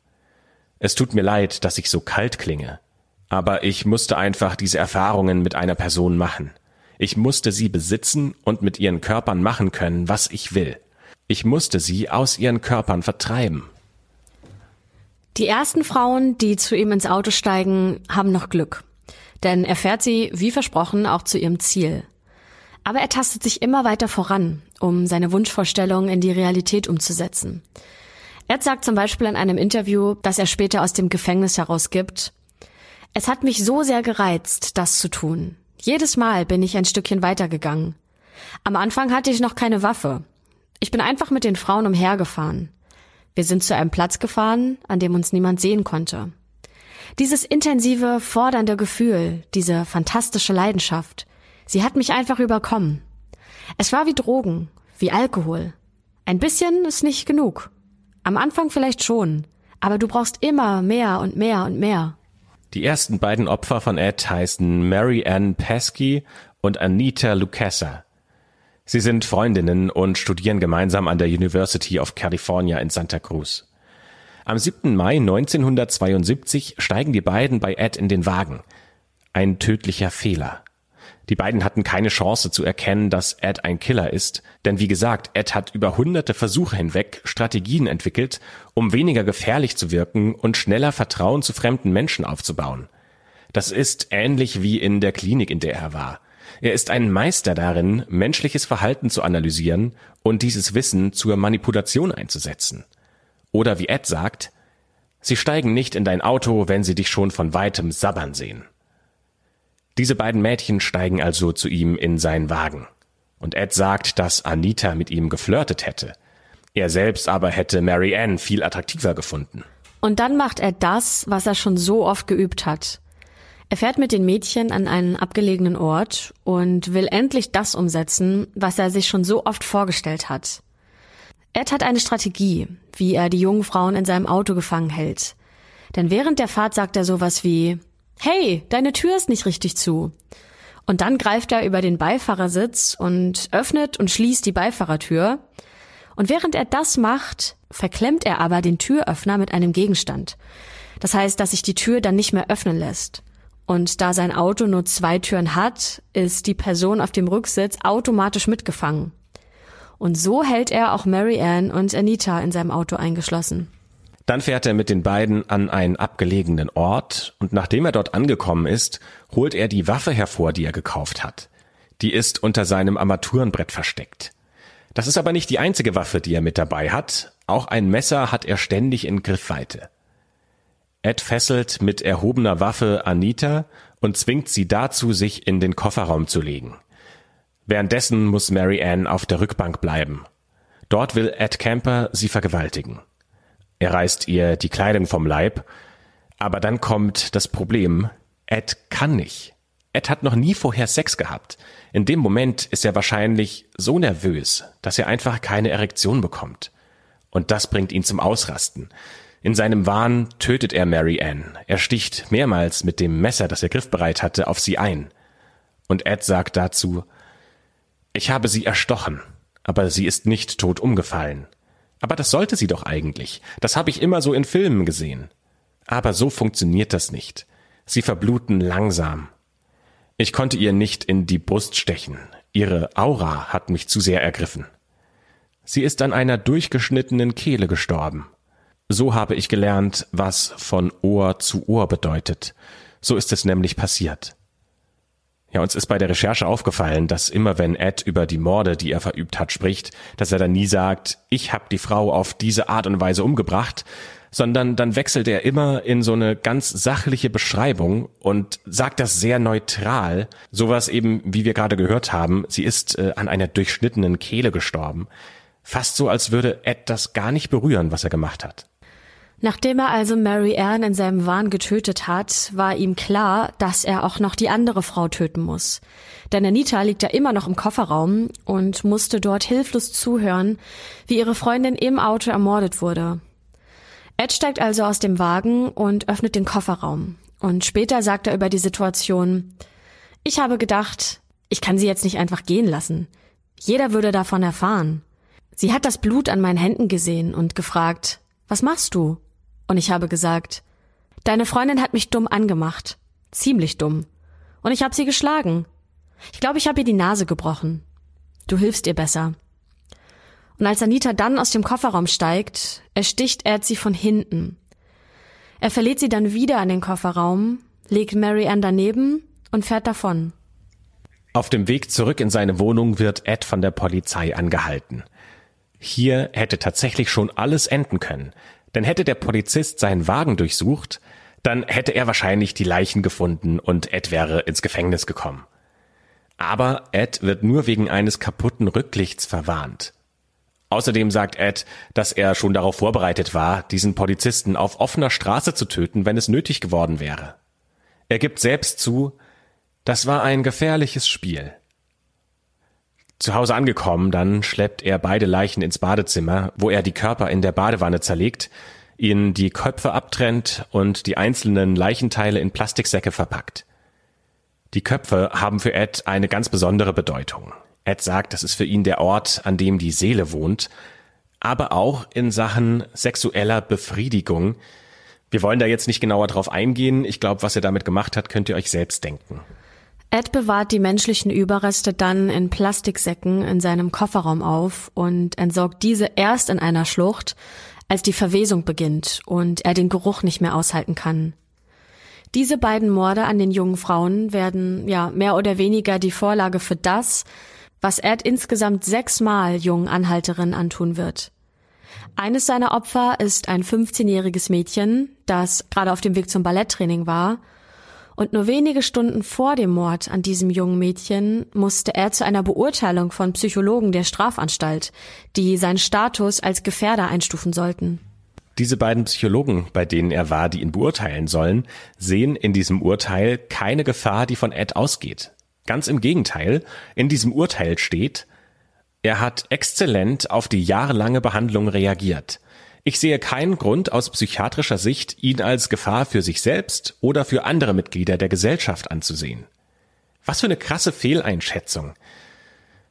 [SPEAKER 3] Es tut mir leid, dass ich so kalt klinge. Aber ich musste einfach diese Erfahrungen mit einer Person machen. Ich musste sie besitzen und mit ihren Körpern machen können, was ich will. Ich musste sie aus ihren Körpern vertreiben.
[SPEAKER 2] Die ersten Frauen, die zu ihm ins Auto steigen, haben noch Glück. Denn er fährt sie, wie versprochen, auch zu ihrem Ziel. Aber er tastet sich immer weiter voran, um seine Wunschvorstellungen in die Realität umzusetzen. Ed sagt zum Beispiel in einem Interview, das er später aus dem Gefängnis herausgibt, es hat mich so sehr gereizt, das zu tun. Jedes Mal bin ich ein Stückchen weitergegangen. Am Anfang hatte ich noch keine Waffe. Ich bin einfach mit den Frauen umhergefahren. Wir sind zu einem Platz gefahren, an dem uns niemand sehen konnte. Dieses intensive, fordernde Gefühl, diese fantastische Leidenschaft, sie hat mich einfach überkommen. Es war wie Drogen, wie Alkohol. Ein bisschen ist nicht genug. Am Anfang vielleicht schon, aber du brauchst immer mehr und mehr und mehr.
[SPEAKER 3] Die ersten beiden Opfer von Ed heißen Mary Ann Pesky und Anita Lucasa. Sie sind Freundinnen und studieren gemeinsam an der University of California in Santa Cruz. Am 7. Mai 1972 steigen die beiden bei Ed in den Wagen. Ein tödlicher Fehler. Die beiden hatten keine Chance zu erkennen, dass Ed ein Killer ist, denn wie gesagt, Ed hat über hunderte Versuche hinweg Strategien entwickelt, um weniger gefährlich zu wirken und schneller Vertrauen zu fremden Menschen aufzubauen. Das ist ähnlich wie in der Klinik, in der er war. Er ist ein Meister darin, menschliches Verhalten zu analysieren und dieses Wissen zur Manipulation einzusetzen. Oder wie Ed sagt, Sie steigen nicht in dein Auto, wenn sie dich schon von weitem sabbern sehen. Diese beiden Mädchen steigen also zu ihm in seinen Wagen. Und Ed sagt, dass Anita mit ihm geflirtet hätte. Er selbst aber hätte Mary Ann viel attraktiver gefunden.
[SPEAKER 2] Und dann macht er das, was er schon so oft geübt hat. Er fährt mit den Mädchen an einen abgelegenen Ort und will endlich das umsetzen, was er sich schon so oft vorgestellt hat. Ed hat eine Strategie, wie er die jungen Frauen in seinem Auto gefangen hält. Denn während der Fahrt sagt er sowas wie, Hey, deine Tür ist nicht richtig zu. Und dann greift er über den Beifahrersitz und öffnet und schließt die Beifahrertür. Und während er das macht, verklemmt er aber den Türöffner mit einem Gegenstand. Das heißt, dass sich die Tür dann nicht mehr öffnen lässt. Und da sein Auto nur zwei Türen hat, ist die Person auf dem Rücksitz automatisch mitgefangen. Und so hält er auch Mary Ann und Anita in seinem Auto eingeschlossen.
[SPEAKER 3] Dann fährt er mit den beiden an einen abgelegenen Ort und nachdem er dort angekommen ist, holt er die Waffe hervor, die er gekauft hat. Die ist unter seinem Armaturenbrett versteckt. Das ist aber nicht die einzige Waffe, die er mit dabei hat. Auch ein Messer hat er ständig in Griffweite. Ed fesselt mit erhobener Waffe Anita und zwingt sie dazu, sich in den Kofferraum zu legen. Währenddessen muss Mary Ann auf der Rückbank bleiben. Dort will Ed Camper sie vergewaltigen. Er reißt ihr die Kleidung vom Leib, aber dann kommt das Problem, Ed kann nicht. Ed hat noch nie vorher Sex gehabt. In dem Moment ist er wahrscheinlich so nervös, dass er einfach keine Erektion bekommt. Und das bringt ihn zum Ausrasten. In seinem Wahn tötet er Mary Ann. Er sticht mehrmals mit dem Messer, das er griffbereit hatte, auf sie ein. Und Ed sagt dazu, ich habe sie erstochen, aber sie ist nicht tot umgefallen. Aber das sollte sie doch eigentlich. Das habe ich immer so in Filmen gesehen. Aber so funktioniert das nicht. Sie verbluten langsam. Ich konnte ihr nicht in die Brust stechen. Ihre Aura hat mich zu sehr ergriffen. Sie ist an einer durchgeschnittenen Kehle gestorben. So habe ich gelernt, was von Ohr zu Ohr bedeutet. So ist es nämlich passiert. Ja, uns ist bei der Recherche aufgefallen, dass immer wenn Ed über die Morde, die er verübt hat, spricht, dass er dann nie sagt, ich habe die Frau auf diese Art und Weise umgebracht, sondern dann wechselt er immer in so eine ganz sachliche Beschreibung und sagt das sehr neutral. Sowas eben, wie wir gerade gehört haben, sie ist äh, an einer durchschnittenen Kehle gestorben. Fast so, als würde Ed das gar nicht berühren, was er gemacht hat.
[SPEAKER 2] Nachdem er also Mary Ann in seinem Wahn getötet hat, war ihm klar, dass er auch noch die andere Frau töten muss. Denn Anita liegt ja immer noch im Kofferraum und musste dort hilflos zuhören, wie ihre Freundin im Auto ermordet wurde. Ed steigt also aus dem Wagen und öffnet den Kofferraum. Und später sagt er über die Situation, ich habe gedacht, ich kann sie jetzt nicht einfach gehen lassen. Jeder würde davon erfahren. Sie hat das Blut an meinen Händen gesehen und gefragt, was machst du? Und ich habe gesagt, deine Freundin hat mich dumm angemacht. Ziemlich dumm. Und ich habe sie geschlagen. Ich glaube, ich habe ihr die Nase gebrochen. Du hilfst ihr besser. Und als Anita dann aus dem Kofferraum steigt, ersticht Ed sie von hinten. Er verlädt sie dann wieder an den Kofferraum, legt Mary Ann daneben und fährt davon.
[SPEAKER 3] Auf dem Weg zurück in seine Wohnung wird Ed von der Polizei angehalten. Hier hätte tatsächlich schon alles enden können. Denn hätte der Polizist seinen Wagen durchsucht, dann hätte er wahrscheinlich die Leichen gefunden und Ed wäre ins Gefängnis gekommen. Aber Ed wird nur wegen eines kaputten Rücklichts verwarnt. Außerdem sagt Ed, dass er schon darauf vorbereitet war, diesen Polizisten auf offener Straße zu töten, wenn es nötig geworden wäre. Er gibt selbst zu, das war ein gefährliches Spiel. Zu Hause angekommen, dann schleppt er beide Leichen ins Badezimmer, wo er die Körper in der Badewanne zerlegt, ihnen die Köpfe abtrennt und die einzelnen Leichenteile in Plastiksäcke verpackt. Die Köpfe haben für Ed eine ganz besondere Bedeutung. Ed sagt, das ist für ihn der Ort, an dem die Seele wohnt, aber auch in Sachen sexueller Befriedigung. Wir wollen da jetzt nicht genauer drauf eingehen. Ich glaube, was er damit gemacht hat, könnt ihr euch selbst denken.
[SPEAKER 2] Ed bewahrt die menschlichen Überreste dann in Plastiksäcken in seinem Kofferraum auf und entsorgt diese erst in einer Schlucht, als die Verwesung beginnt und er den Geruch nicht mehr aushalten kann. Diese beiden Morde an den jungen Frauen werden ja mehr oder weniger die Vorlage für das, was Ed insgesamt sechsmal jungen Anhalterinnen antun wird. Eines seiner Opfer ist ein 15-jähriges Mädchen, das gerade auf dem Weg zum Balletttraining war und nur wenige Stunden vor dem Mord an diesem jungen Mädchen musste er zu einer Beurteilung von Psychologen der Strafanstalt, die seinen Status als Gefährder einstufen sollten.
[SPEAKER 3] Diese beiden Psychologen, bei denen er war, die ihn beurteilen sollen, sehen in diesem Urteil keine Gefahr, die von Ed ausgeht. Ganz im Gegenteil, in diesem Urteil steht, er hat exzellent auf die jahrelange Behandlung reagiert. Ich sehe keinen Grund aus psychiatrischer Sicht, ihn als Gefahr für sich selbst oder für andere Mitglieder der Gesellschaft anzusehen. Was für eine krasse Fehleinschätzung.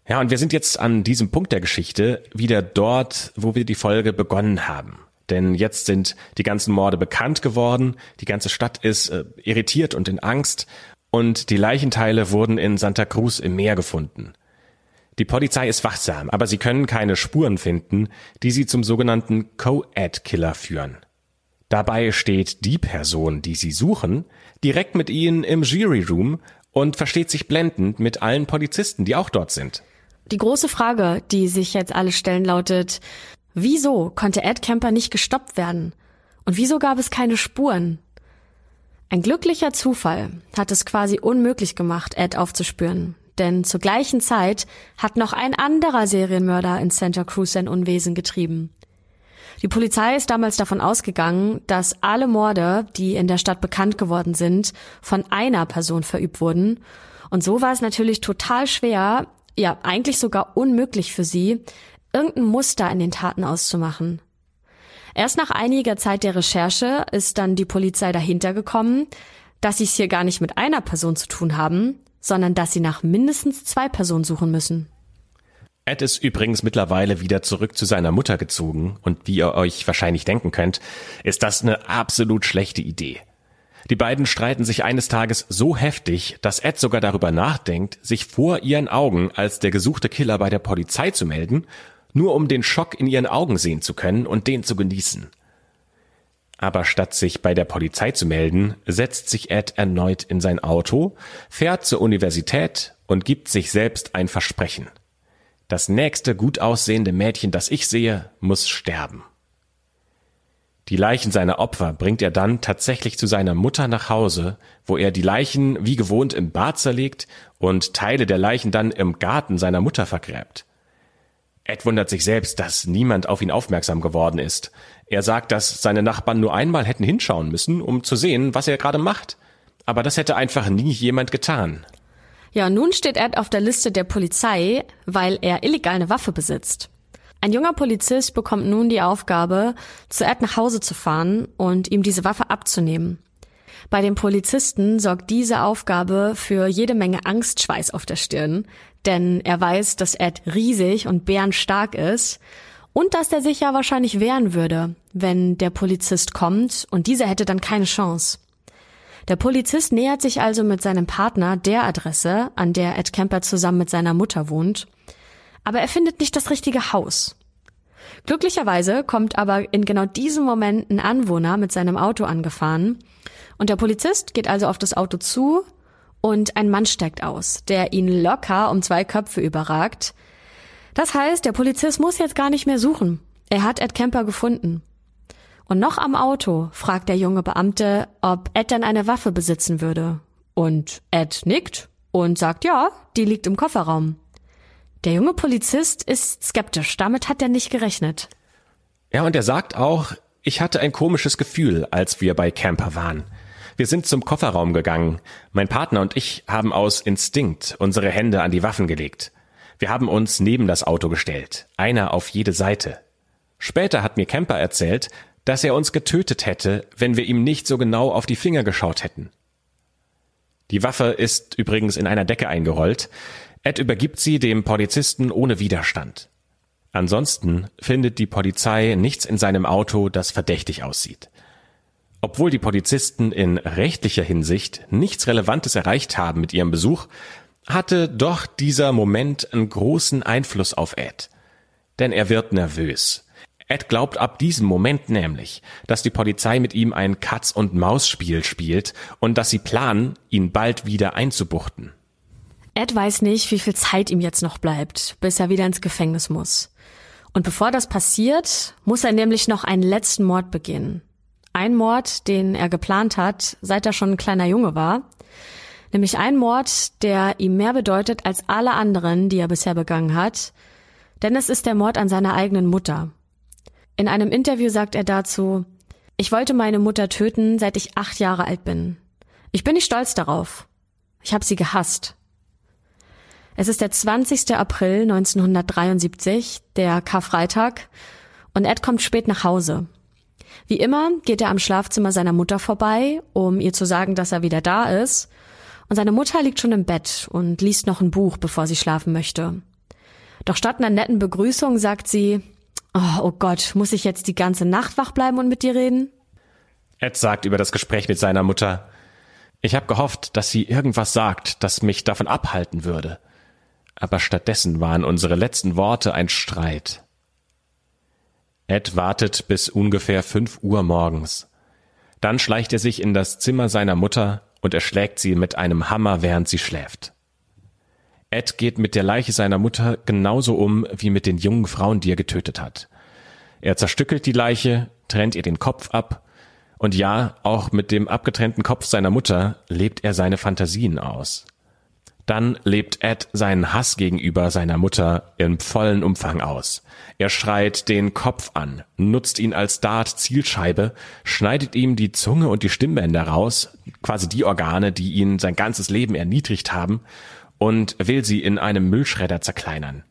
[SPEAKER 3] Ja, und wir sind jetzt an diesem Punkt der Geschichte wieder dort, wo wir die Folge begonnen haben. Denn jetzt sind die ganzen Morde bekannt geworden, die ganze Stadt ist äh, irritiert und in Angst und die Leichenteile wurden in Santa Cruz im Meer gefunden. Die Polizei ist wachsam, aber sie können keine Spuren finden, die sie zum sogenannten Co-Ed-Killer führen. Dabei steht die Person, die sie suchen, direkt mit ihnen im Jury Room und versteht sich blendend mit allen Polizisten, die auch dort sind.
[SPEAKER 2] Die große Frage, die sich jetzt alle stellen, lautet, Wieso konnte Ed Kemper nicht gestoppt werden? Und wieso gab es keine Spuren? Ein glücklicher Zufall hat es quasi unmöglich gemacht, Ed aufzuspüren. Denn zur gleichen Zeit hat noch ein anderer Serienmörder in Santa Cruz sein Unwesen getrieben. Die Polizei ist damals davon ausgegangen, dass alle Morde, die in der Stadt bekannt geworden sind, von einer Person verübt wurden. Und so war es natürlich total schwer, ja eigentlich sogar unmöglich für sie, irgendein Muster in den Taten auszumachen. Erst nach einiger Zeit der Recherche ist dann die Polizei dahinter gekommen, dass sie es hier gar nicht mit einer Person zu tun haben, sondern dass sie nach mindestens zwei Personen suchen müssen.
[SPEAKER 3] Ed ist übrigens mittlerweile wieder zurück zu seiner Mutter gezogen und wie ihr euch wahrscheinlich denken könnt, ist das eine absolut schlechte Idee. Die beiden streiten sich eines Tages so heftig, dass Ed sogar darüber nachdenkt, sich vor ihren Augen als der gesuchte Killer bei der Polizei zu melden, nur um den Schock in ihren Augen sehen zu können und den zu genießen. Aber statt sich bei der Polizei zu melden, setzt sich Ed erneut in sein Auto, fährt zur Universität und gibt sich selbst ein Versprechen. Das nächste gut aussehende Mädchen, das ich sehe, muss sterben. Die Leichen seiner Opfer bringt er dann tatsächlich zu seiner Mutter nach Hause, wo er die Leichen wie gewohnt im Bad zerlegt und Teile der Leichen dann im Garten seiner Mutter vergräbt. Ed wundert sich selbst, dass niemand auf ihn aufmerksam geworden ist. Er sagt, dass seine Nachbarn nur einmal hätten hinschauen müssen, um zu sehen, was er gerade macht. Aber das hätte einfach nie jemand getan.
[SPEAKER 2] Ja, nun steht Ed auf der Liste der Polizei, weil er illegal eine Waffe besitzt. Ein junger Polizist bekommt nun die Aufgabe, zu Ed nach Hause zu fahren und ihm diese Waffe abzunehmen. Bei dem Polizisten sorgt diese Aufgabe für jede Menge Angstschweiß auf der Stirn, denn er weiß, dass Ed riesig und bärenstark ist und dass er sich ja wahrscheinlich wehren würde, wenn der Polizist kommt und dieser hätte dann keine Chance. Der Polizist nähert sich also mit seinem Partner der Adresse, an der Ed Kemper zusammen mit seiner Mutter wohnt, aber er findet nicht das richtige Haus. Glücklicherweise kommt aber in genau diesem Moment ein Anwohner mit seinem Auto angefahren und der Polizist geht also auf das Auto zu und ein Mann steigt aus, der ihn locker um zwei Köpfe überragt. Das heißt, der Polizist muss jetzt gar nicht mehr suchen. Er hat Ed Kemper gefunden. Und noch am Auto fragt der junge Beamte, ob Ed denn eine Waffe besitzen würde. Und Ed nickt und sagt, ja, die liegt im Kofferraum. Der junge Polizist ist skeptisch, damit hat er nicht gerechnet.
[SPEAKER 3] Ja, und er sagt auch, ich hatte ein komisches Gefühl, als wir bei Camper waren. Wir sind zum Kofferraum gegangen. Mein Partner und ich haben aus Instinkt unsere Hände an die Waffen gelegt. Wir haben uns neben das Auto gestellt, einer auf jede Seite. Später hat mir Camper erzählt, dass er uns getötet hätte, wenn wir ihm nicht so genau auf die Finger geschaut hätten. Die Waffe ist übrigens in einer Decke eingerollt. Ed übergibt sie dem Polizisten ohne Widerstand. Ansonsten findet die Polizei nichts in seinem Auto, das verdächtig aussieht. Obwohl die Polizisten in rechtlicher Hinsicht nichts Relevantes erreicht haben mit ihrem Besuch, hatte doch dieser Moment einen großen Einfluss auf Ed. Denn er wird nervös. Ed glaubt ab diesem Moment nämlich, dass die Polizei mit ihm ein Katz-und-Maus-Spiel spielt und dass sie planen, ihn bald wieder einzubuchten.
[SPEAKER 2] Ed weiß nicht, wie viel Zeit ihm jetzt noch bleibt, bis er wieder ins Gefängnis muss. Und bevor das passiert, muss er nämlich noch einen letzten Mord begehen. Ein Mord, den er geplant hat, seit er schon ein kleiner Junge war. Nämlich ein Mord, der ihm mehr bedeutet als alle anderen, die er bisher begangen hat. Denn es ist der Mord an seiner eigenen Mutter. In einem Interview sagt er dazu, ich wollte meine Mutter töten, seit ich acht Jahre alt bin. Ich bin nicht stolz darauf. Ich habe sie gehasst. Es ist der 20. April 1973, der Karfreitag, und Ed kommt spät nach Hause. Wie immer geht er am Schlafzimmer seiner Mutter vorbei, um ihr zu sagen, dass er wieder da ist, und seine Mutter liegt schon im Bett und liest noch ein Buch, bevor sie schlafen möchte. Doch statt einer netten Begrüßung sagt sie, Oh, oh Gott, muss ich jetzt die ganze Nacht wach bleiben und mit dir reden?
[SPEAKER 3] Ed sagt über das Gespräch mit seiner Mutter, ich habe gehofft, dass sie irgendwas sagt, das mich davon abhalten würde. Aber stattdessen waren unsere letzten Worte ein Streit. Ed wartet bis ungefähr fünf Uhr morgens. Dann schleicht er sich in das Zimmer seiner Mutter und erschlägt sie mit einem Hammer, während sie schläft. Ed geht mit der Leiche seiner Mutter genauso um wie mit den jungen Frauen, die er getötet hat. Er zerstückelt die Leiche, trennt ihr den Kopf ab und ja, auch mit dem abgetrennten Kopf seiner Mutter lebt er seine Fantasien aus. Dann lebt Ed seinen Hass gegenüber seiner Mutter im vollen Umfang aus. Er schreit den Kopf an, nutzt ihn als Dart-Zielscheibe, schneidet ihm die Zunge und die Stimmbänder raus, quasi die Organe, die ihn sein ganzes Leben erniedrigt haben, und will sie in einem Müllschredder zerkleinern.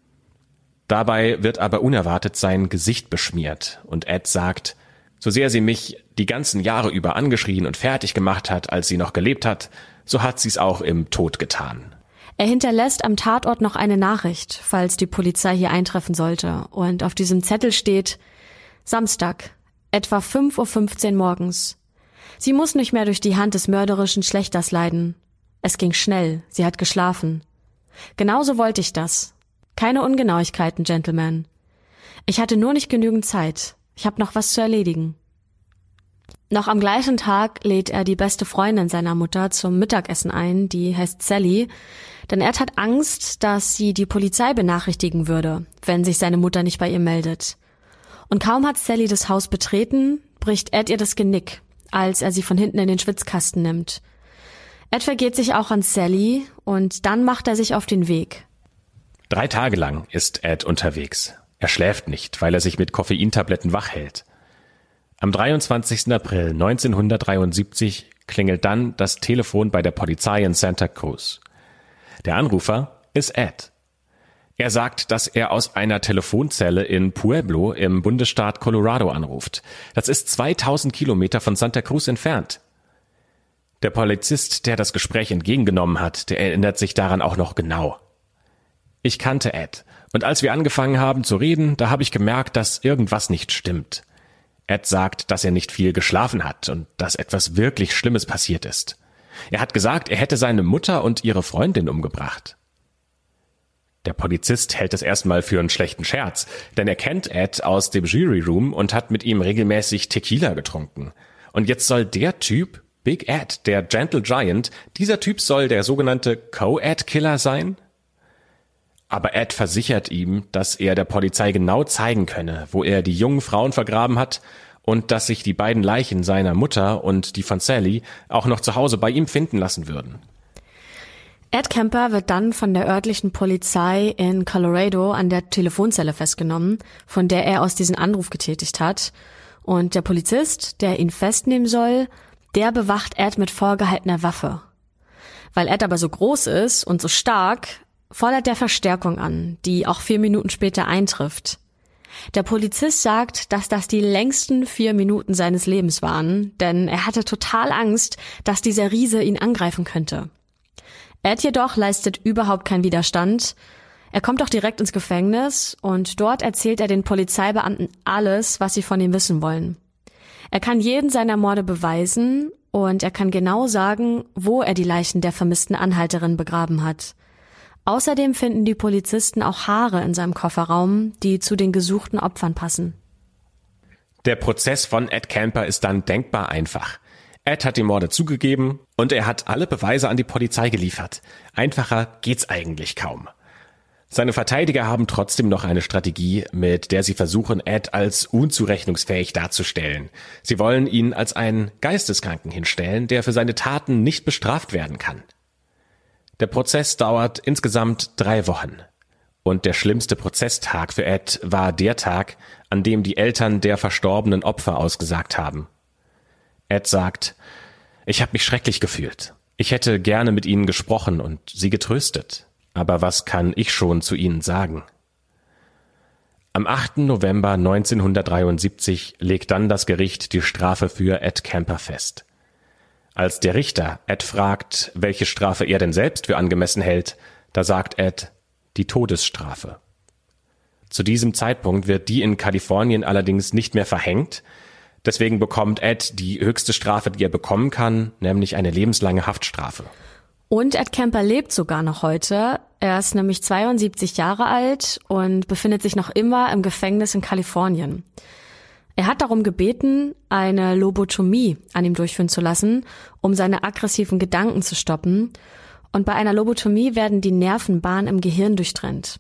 [SPEAKER 3] Dabei wird aber unerwartet sein Gesicht beschmiert und Ed sagt, so sehr sie mich die ganzen Jahre über angeschrien und fertig gemacht hat, als sie noch gelebt hat, so hat sie es auch im Tod getan.
[SPEAKER 2] Er hinterlässt am Tatort noch eine Nachricht, falls die Polizei hier eintreffen sollte. Und auf diesem Zettel steht Samstag, etwa 5.15 Uhr morgens. Sie muss nicht mehr durch die Hand des mörderischen Schlechters leiden. Es ging schnell, sie hat geschlafen. Genauso wollte ich das. Keine Ungenauigkeiten, Gentlemen. Ich hatte nur nicht genügend Zeit. Ich habe noch was zu erledigen. Noch am gleichen Tag lädt er die beste Freundin seiner Mutter zum Mittagessen ein, die heißt Sally, denn er hat Angst, dass sie die Polizei benachrichtigen würde, wenn sich seine Mutter nicht bei ihr meldet. Und kaum hat Sally das Haus betreten, bricht Ed ihr das Genick, als er sie von hinten in den Schwitzkasten nimmt. Ed vergeht sich auch an Sally und dann macht er sich auf den Weg.
[SPEAKER 3] Drei Tage lang ist Ed unterwegs. Er schläft nicht, weil er sich mit Koffeintabletten wach hält. Am 23. April 1973 klingelt dann das Telefon bei der Polizei in Santa Cruz. Der Anrufer ist Ed. Er sagt, dass er aus einer Telefonzelle in Pueblo im Bundesstaat Colorado anruft. Das ist 2000 Kilometer von Santa Cruz entfernt. Der Polizist, der das Gespräch entgegengenommen hat, der erinnert sich daran auch noch genau. Ich kannte Ed, und als wir angefangen haben zu reden, da habe ich gemerkt, dass irgendwas nicht stimmt. Ed sagt, dass er nicht viel geschlafen hat und dass etwas wirklich Schlimmes passiert ist. Er hat gesagt, er hätte seine Mutter und ihre Freundin umgebracht. Der Polizist hält es erstmal für einen schlechten Scherz, denn er kennt Ed aus dem Jury Room und hat mit ihm regelmäßig Tequila getrunken. Und jetzt soll der Typ, Big Ed, der Gentle Giant, dieser Typ soll der sogenannte Co-Ed-Killer sein? Aber Ed versichert ihm, dass er der Polizei genau zeigen könne, wo er die jungen Frauen vergraben hat und dass sich die beiden Leichen seiner Mutter und die von Sally auch noch zu Hause bei ihm finden lassen würden.
[SPEAKER 2] Ed Kemper wird dann von der örtlichen Polizei in Colorado an der Telefonzelle festgenommen, von der er aus diesen Anruf getätigt hat. Und der Polizist, der ihn festnehmen soll, der bewacht Ed mit vorgehaltener Waffe. Weil Ed aber so groß ist und so stark, fordert der Verstärkung an, die auch vier Minuten später eintrifft. Der Polizist sagt, dass das die längsten vier Minuten seines Lebens waren, denn er hatte total Angst, dass dieser Riese ihn angreifen könnte. Ed jedoch leistet überhaupt keinen Widerstand. Er kommt auch direkt ins Gefängnis und dort erzählt er den Polizeibeamten alles, was sie von ihm wissen wollen. Er kann jeden seiner Morde beweisen und er kann genau sagen, wo er die Leichen der vermissten Anhalterin begraben hat. Außerdem finden die Polizisten auch Haare in seinem Kofferraum, die zu den gesuchten Opfern passen.
[SPEAKER 3] Der Prozess von Ed Camper ist dann denkbar einfach. Ed hat die Morde zugegeben und er hat alle Beweise an die Polizei geliefert. Einfacher geht's eigentlich kaum. Seine Verteidiger haben trotzdem noch eine Strategie, mit der sie versuchen, Ed als unzurechnungsfähig darzustellen. Sie wollen ihn als einen Geisteskranken hinstellen, der für seine Taten nicht bestraft werden kann. Der Prozess dauert insgesamt drei Wochen. Und der schlimmste Prozesstag für Ed war der Tag, an dem die Eltern der verstorbenen Opfer ausgesagt haben. Ed sagt, ich habe mich schrecklich gefühlt. Ich hätte gerne mit ihnen gesprochen und sie getröstet. Aber was kann ich schon zu ihnen sagen? Am 8. November 1973 legt dann das Gericht die Strafe für Ed Camper fest. Als der Richter Ed fragt, welche Strafe er denn selbst für angemessen hält, da sagt Ed die Todesstrafe. Zu diesem Zeitpunkt wird die in Kalifornien allerdings nicht mehr verhängt, deswegen bekommt Ed die höchste Strafe, die er bekommen kann, nämlich eine lebenslange Haftstrafe.
[SPEAKER 2] Und Ed Kemper lebt sogar noch heute. Er ist nämlich 72 Jahre alt und befindet sich noch immer im Gefängnis in Kalifornien. Er hat darum gebeten, eine Lobotomie an ihm durchführen zu lassen, um seine aggressiven Gedanken zu stoppen. Und bei einer Lobotomie werden die Nervenbahnen im Gehirn durchtrennt.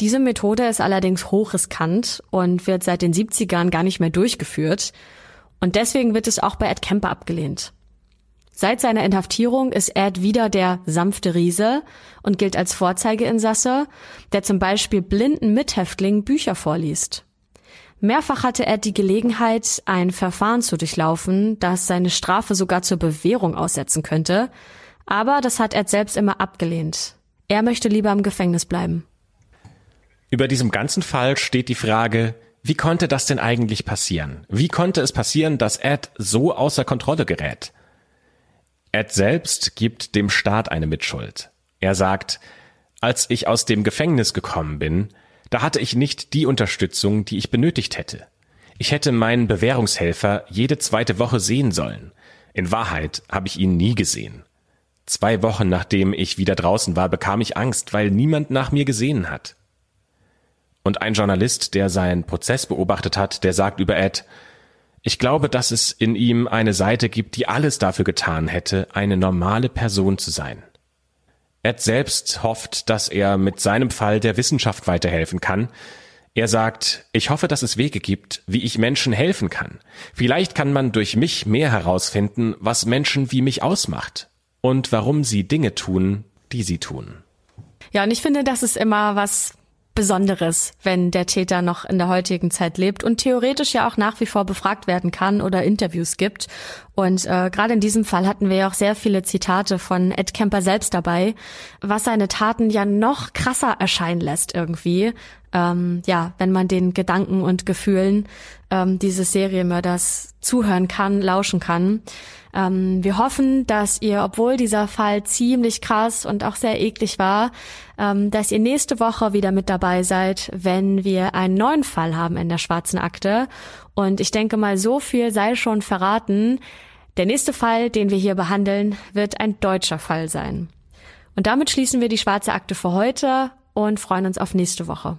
[SPEAKER 2] Diese Methode ist allerdings hochriskant und wird seit den 70ern gar nicht mehr durchgeführt. Und deswegen wird es auch bei Ed Kemper abgelehnt. Seit seiner Inhaftierung ist Ed wieder der sanfte Riese und gilt als Vorzeigeinsasse, der zum Beispiel blinden Mithäftlingen Bücher vorliest. Mehrfach hatte Ed die Gelegenheit, ein Verfahren zu durchlaufen, das seine Strafe sogar zur Bewährung aussetzen könnte, aber das hat Ed selbst immer abgelehnt. Er möchte lieber im Gefängnis bleiben.
[SPEAKER 3] Über diesem ganzen Fall steht die Frage, wie konnte das denn eigentlich passieren? Wie konnte es passieren, dass Ed so außer Kontrolle gerät? Ed selbst gibt dem Staat eine Mitschuld. Er sagt, als ich aus dem Gefängnis gekommen bin, da hatte ich nicht die Unterstützung, die ich benötigt hätte. Ich hätte meinen Bewährungshelfer jede zweite Woche sehen sollen. In Wahrheit habe ich ihn nie gesehen. Zwei Wochen nachdem ich wieder draußen war, bekam ich Angst, weil niemand nach mir gesehen hat. Und ein Journalist, der seinen Prozess beobachtet hat, der sagt über Ed, ich glaube, dass es in ihm eine Seite gibt, die alles dafür getan hätte, eine normale Person zu sein. Ed selbst hofft, dass er mit seinem Fall der Wissenschaft weiterhelfen kann. Er sagt, ich hoffe, dass es Wege gibt, wie ich Menschen helfen kann. Vielleicht kann man durch mich mehr herausfinden, was Menschen wie mich ausmacht und warum sie Dinge tun, die sie tun.
[SPEAKER 2] Ja, und ich finde, das ist immer was Besonderes, wenn der Täter noch in der heutigen Zeit lebt und theoretisch ja auch nach wie vor befragt werden kann oder Interviews gibt. Und äh, gerade in diesem Fall hatten wir ja auch sehr viele Zitate von Ed Kemper selbst dabei, was seine Taten ja noch krasser erscheinen lässt irgendwie. Ähm, ja, wenn man den Gedanken und Gefühlen ähm, dieses Serienmörders zuhören kann, lauschen kann. Ähm, wir hoffen, dass ihr, obwohl dieser Fall ziemlich krass und auch sehr eklig war, ähm, dass ihr nächste Woche wieder mit dabei seid, wenn wir einen neuen Fall haben in der schwarzen Akte. Und ich denke mal, so viel sei schon verraten. Der nächste Fall, den wir hier behandeln, wird ein deutscher Fall sein. Und damit schließen wir die schwarze Akte für heute und freuen uns auf nächste Woche.